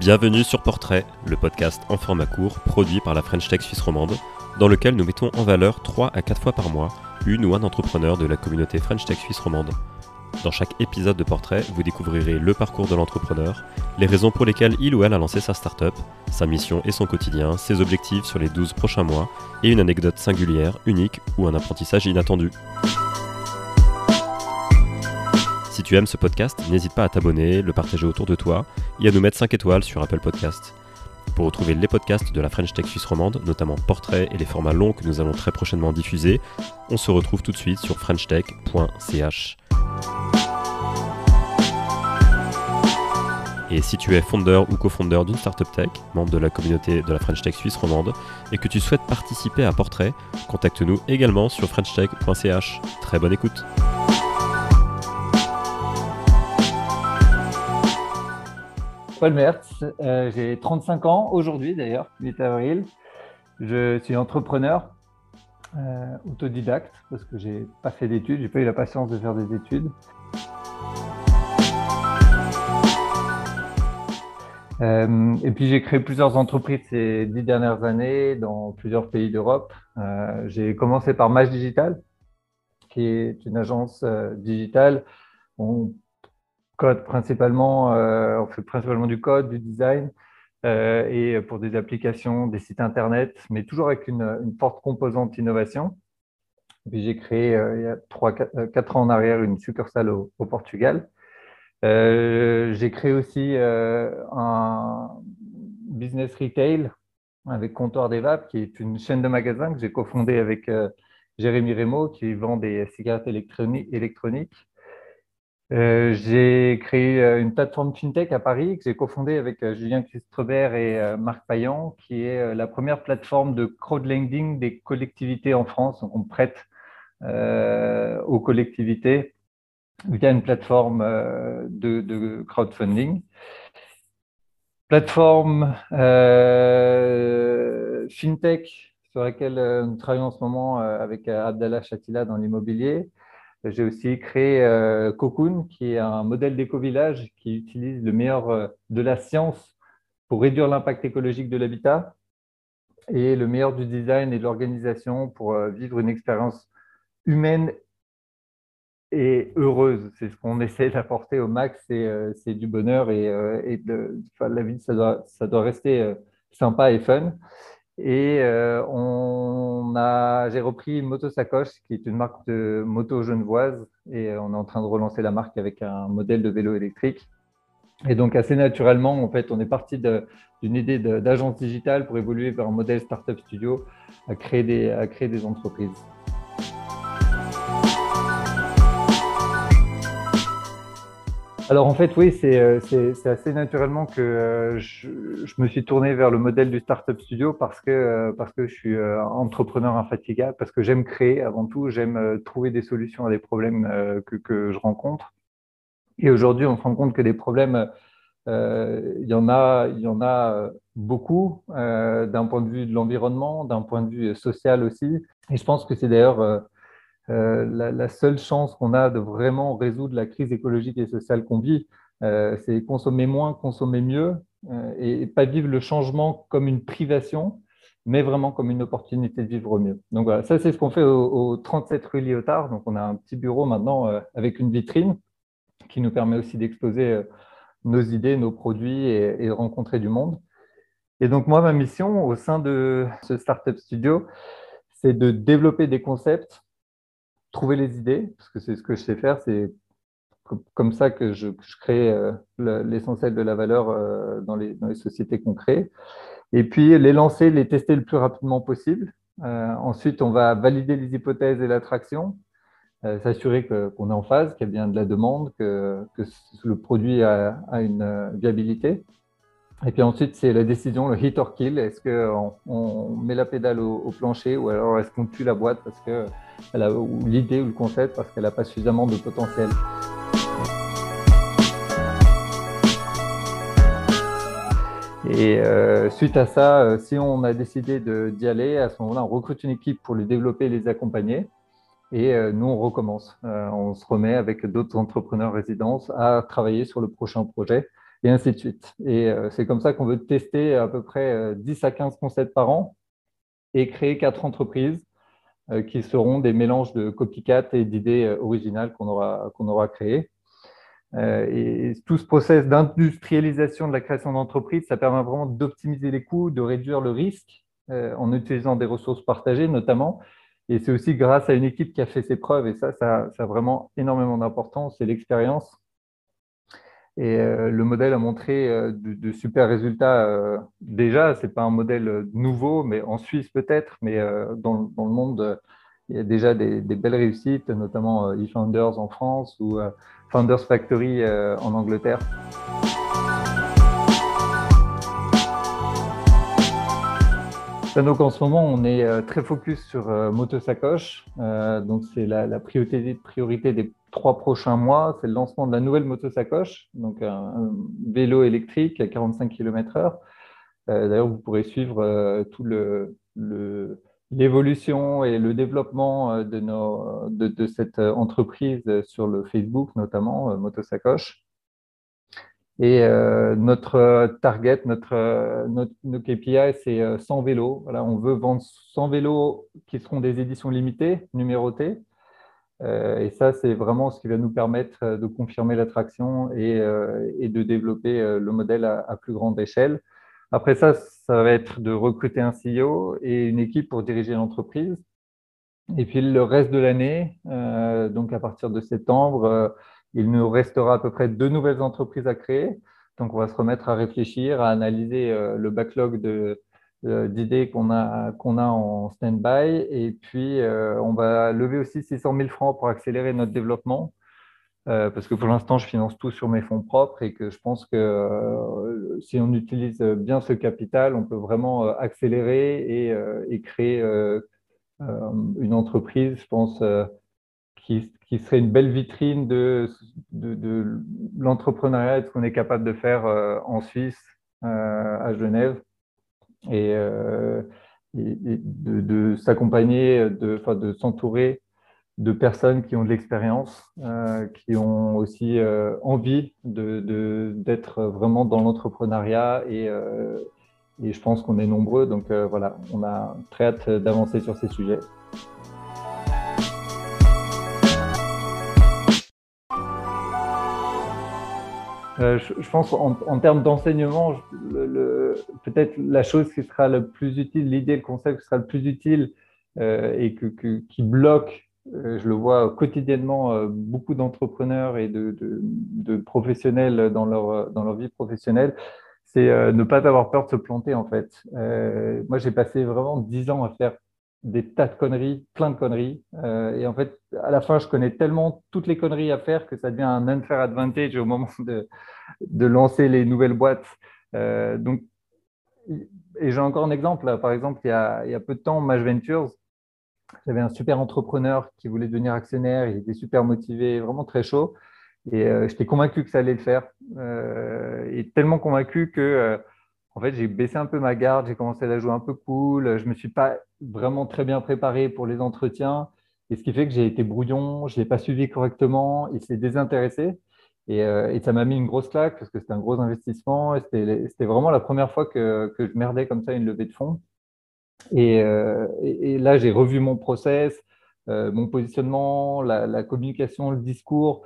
Bienvenue sur Portrait, le podcast en format court produit par la French Tech Suisse romande, dans lequel nous mettons en valeur 3 à 4 fois par mois une ou un entrepreneur de la communauté French Tech Suisse romande. Dans chaque épisode de Portrait, vous découvrirez le parcours de l'entrepreneur, les raisons pour lesquelles il ou elle a lancé sa startup, sa mission et son quotidien, ses objectifs sur les 12 prochains mois, et une anecdote singulière, unique ou un apprentissage inattendu. Si tu aimes ce podcast, n'hésite pas à t'abonner, le partager autour de toi et à nous mettre 5 étoiles sur Apple Podcast. Pour retrouver les podcasts de la French Tech Suisse romande, notamment Portrait et les formats longs que nous allons très prochainement diffuser, on se retrouve tout de suite sur frenchtech.ch. Et si tu es fondeur ou cofondeur d'une startup tech, membre de la communauté de la French Tech Suisse romande, et que tu souhaites participer à Portrait, contacte-nous également sur frenchtech.ch. Très bonne écoute. Paul Mertz, euh, j'ai 35 ans aujourd'hui d'ailleurs, 8 avril. Je suis entrepreneur, euh, autodidacte, parce que j'ai pas fait d'études, j'ai pas eu la patience de faire des études. Euh, et puis j'ai créé plusieurs entreprises ces dix dernières années dans plusieurs pays d'Europe. j'ai commencé par Mage Digital, qui est une agence digitale. Code principalement, euh, on fait principalement du code, du design euh, et pour des applications, des sites internet, mais toujours avec une, forte composante innovation. Puis j'ai créé euh, il y a 3, 4, ans en arrière une succursale au, Portugal. j'ai créé aussi un business retail avec Comptoir des Vapes, qui est une chaîne de magasins que j'ai cofondée avec Jérémy Rémo, qui vend des cigarettes électroniques euh, j'ai créé euh, une plateforme FinTech à Paris que j'ai cofondée avec euh, Julien Christrebert et Marc Payan, qui est la première plateforme de crowdlending des collectivités en France. Donc, on prête aux collectivités via une plateforme de, crowdfunding. Plateforme FinTech sur laquelle nous travaillons en ce moment avec Abdallah Chatila dans l'immobilier. J'ai aussi créé euh, Cocoon, qui est un modèle d'éco-village qui utilise le meilleur euh, de la science pour réduire l'impact écologique de l'habitat et le meilleur du design et de l'organisation pour euh, vivre une expérience humaine et heureuse. C'est ce qu'on essaie d'apporter au max, c'est du bonheur et, de, la vie, ça doit rester sympa et fun. Et euh, on a, j'ai repris Moto Sacoche, qui est une marque de moto genevoise, et euh, on est en train de relancer la marque avec un modèle de vélo électrique. Et donc assez naturellement, en fait, on est parti d'une idée d'agence digitale pour évoluer vers un modèle startup studio à créer des, à créer des entreprises. Alors en fait, oui, c'est euh, assez naturellement que euh, je, me suis tourné vers le modèle du Startup Studio parce que, euh, parce que je suis entrepreneur infatigable, parce que j'aime créer avant tout, j'aime trouver des solutions à des problèmes que, que, je rencontre. Et aujourd'hui, on se rend compte que des problèmes, il y en a, il y en a beaucoup d'un point de vue de l'environnement, d'un point de vue social aussi. Et je pense que c'est d'ailleurs euh, la, seule chance qu'on a de vraiment résoudre la crise écologique et sociale qu'on vit, euh, c'est consommer moins, consommer mieux euh, et, pas vivre le changement comme une privation, mais vraiment comme une opportunité de vivre mieux. Donc voilà, ça c'est ce qu'on fait au, 37 rue Lyotard. Donc on a un petit bureau maintenant avec une vitrine qui nous permet aussi d'exposer nos idées, nos produits et, et, rencontrer du monde. Et donc moi, ma mission au sein de ce Startup Studio, c'est de développer des concepts trouver les idées, parce que c'est ce que je sais faire, c'est comme ça que je, crée euh, l'essentiel de la valeur euh, dans les, sociétés qu'on crée. Et puis les lancer, les tester le plus rapidement possible. Euh, ensuite, on va valider les hypothèses et l'attraction, s'assurer qu'on est en phase, qu'il y a bien de la demande, que, le produit a, une viabilité. Et puis ensuite, c'est la décision, le hit or kill. Est-ce qu'on on met la pédale au, plancher ou alors est-ce qu'on tue la boîte parce que elle a, ou l'idée ou le concept parce qu'elle n'a pas suffisamment de potentiel? Et euh, suite à ça, euh, si on a décidé d'y aller, à ce moment-là, on recrute une équipe pour les développer et les accompagner. Et euh, nous, on recommence. on se remet avec d'autres entrepreneurs résidences à travailler sur le prochain projet et ainsi de suite. Et c'est comme ça qu'on veut tester à peu près 10 à 15 concepts par an et créer quatre entreprises qui seront des mélanges de copycat et d'idées originales qu'on aura, qu'on aura créées. et tout ce process d'industrialisation de la création d'entreprises, ça permet vraiment d'optimiser les coûts, de réduire le risque en utilisant des ressources partagées notamment, et c'est aussi grâce à une équipe qui a fait ses preuves, et ça, ça, a vraiment énormément d'importance, c'est l'expérience. Et euh, le modèle a montré euh, de, super résultats euh, déjà. Ce n'est pas un modèle nouveau, mais en Suisse peut-être, mais dans, le monde, il y a déjà des, belles réussites, notamment eFounders en France ou Founders Factory en Angleterre. Donc en ce moment, on est très focus sur moto sacoche. Donc c'est la, priorité, priorité, des trois prochains mois, c'est le lancement de la nouvelle moto sacoche, donc un, vélo électrique à 45 km/h. D'ailleurs, vous pourrez suivre tout le, l'évolution et le développement de, nos, de, cette entreprise sur le Facebook, notamment Moto Sacoche. Et euh, notre euh, target, notre, euh, notre, nos KPI, c'est 100 vélos. Voilà, on veut vendre 100 vélos qui seront des éditions limitées, numérotées. Et ça, c'est vraiment ce qui va nous permettre de confirmer l'attraction et, et, de développer le modèle à, plus grande échelle. Après ça, ça va être de recruter un CEO et une équipe pour diriger l'entreprise. Et puis le reste de l'année, donc à partir de septembre, il nous restera à peu près deux nouvelles entreprises à créer. Donc, on va se remettre à réfléchir, à analyser euh, le backlog euh, d'idées qu'on a, qu'on a en stand-by. Et puis, euh, on va lever aussi 600 000 francs pour accélérer notre développement. parce que pour l'instant, je finance tout sur mes fonds propres et que je pense que si on utilise bien ce capital, on peut vraiment accélérer et, créer une entreprise, je pense, qui, qui, serait une belle vitrine de, de, de l'entrepreneuriat et de ce qu'on est capable de faire euh, en Suisse, euh, à Genève, et, euh, de, de s'accompagner, de, de s'entourer de personnes qui ont de l'expérience, euh, qui ont aussi euh, envie d'être vraiment dans l'entrepreneuriat et, et, je pense qu'on est nombreux. Donc voilà, on a très hâte d'avancer sur ces sujets. Euh, je, pense en, termes d'enseignement, peut-être la chose qui sera le plus utile, l'idée, le concept qui sera le plus utile euh, et qui bloque, euh, je le vois quotidiennement, beaucoup d'entrepreneurs et de, professionnels dans leur, dans leur vie professionnelle, c'est ne pas avoir peur de se planter en fait. moi, j'ai passé vraiment dix ans à faire des tas de conneries, plein de conneries. Euh, et en fait, à la fin, je connais tellement toutes les conneries à faire que ça devient un unfair advantage au moment de, de lancer les nouvelles boîtes. Euh, donc, et j'ai encore un exemple. Par exemple, il y, a, il y a peu de temps, Maj Ventures, j'avais un super entrepreneur qui voulait devenir actionnaire. Il était super motivé, vraiment très chaud. Et euh, j'étais convaincu que ça allait le faire. et tellement convaincu que en fait, j'ai baissé un peu ma garde, j'ai commencé à la jouer un peu cool. Je ne me suis pas vraiment très bien préparé pour les entretiens. Et ce qui fait que j'ai été brouillon, je ne l'ai pas suivi correctement, il s'est désintéressé. Et, euh, et ça m'a mis une grosse claque parce que c'était un gros investissement. C'était vraiment la première fois que, je merdais comme ça une levée de fonds. Et, euh, et, là, j'ai revu mon process, euh, mon positionnement, la, communication, le discours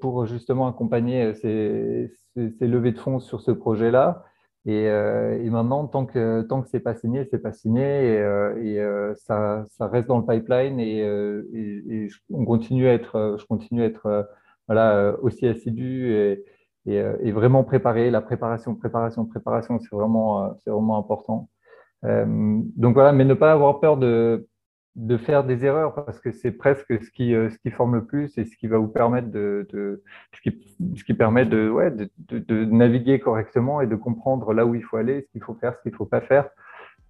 pour justement accompagner ces, ces, levées de fonds sur ce projet-là. Euh, et, maintenant, tant que tant que c'est pas signé, c'est pas signé et, euh, euh, ça, ça, reste dans le pipeline et, on continue à être, je continue à être voilà aussi assidu et, et, vraiment préparé. La préparation, préparation, préparation, c'est vraiment c'est vraiment important. donc voilà, mais ne pas avoir peur de de faire des erreurs parce que c'est presque ce qui, euh, ce qui forme le plus et ce qui va vous permettre de, de ce, qui, ce qui permet de, ouais, de, de, naviguer correctement et de comprendre là où il faut aller, ce qu'il faut faire, ce qu'il ne faut pas faire.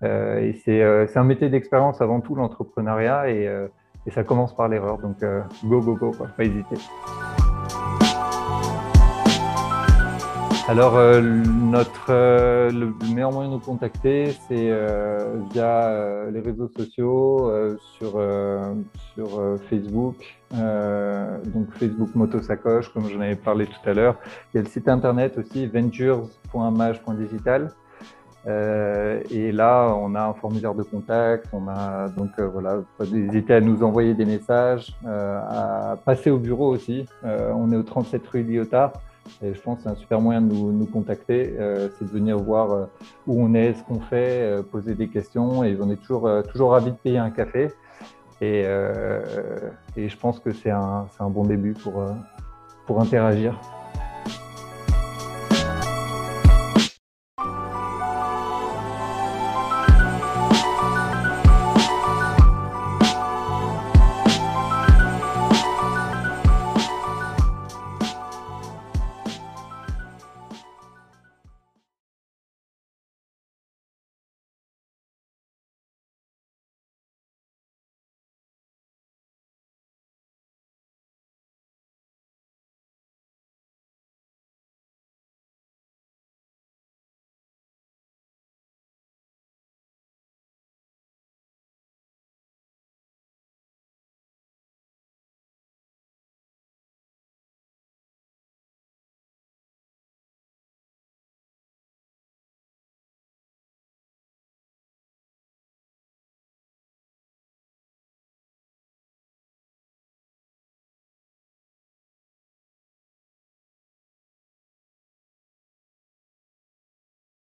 Euh, et c'est euh, un métier d'expérience avant tout, l'entrepreneuriat, et, euh, et, ça commence par l'erreur. Donc, go, go, go, pas hésiter. Alors, euh, notre, euh, le meilleur moyen de nous contacter, c'est euh, via les réseaux sociaux, sur, sur Facebook, donc Facebook Motosacoche, comme j'en avais parlé tout à l'heure. Il y a le site internet aussi, ventures.mage.digital. et là, on a un formulaire de contact. On a donc voilà, pas hésiter à nous envoyer des messages, à passer au bureau aussi. on est au 37 rue Lyotard. Et je pense que c'est un super moyen de nous, contacter, euh, c'est de venir voir euh, où on est, ce qu'on fait, euh, poser des questions. Et on est toujours, toujours ravis de payer un café. Et, et je pense que c'est un, un, bon début pour, pour interagir.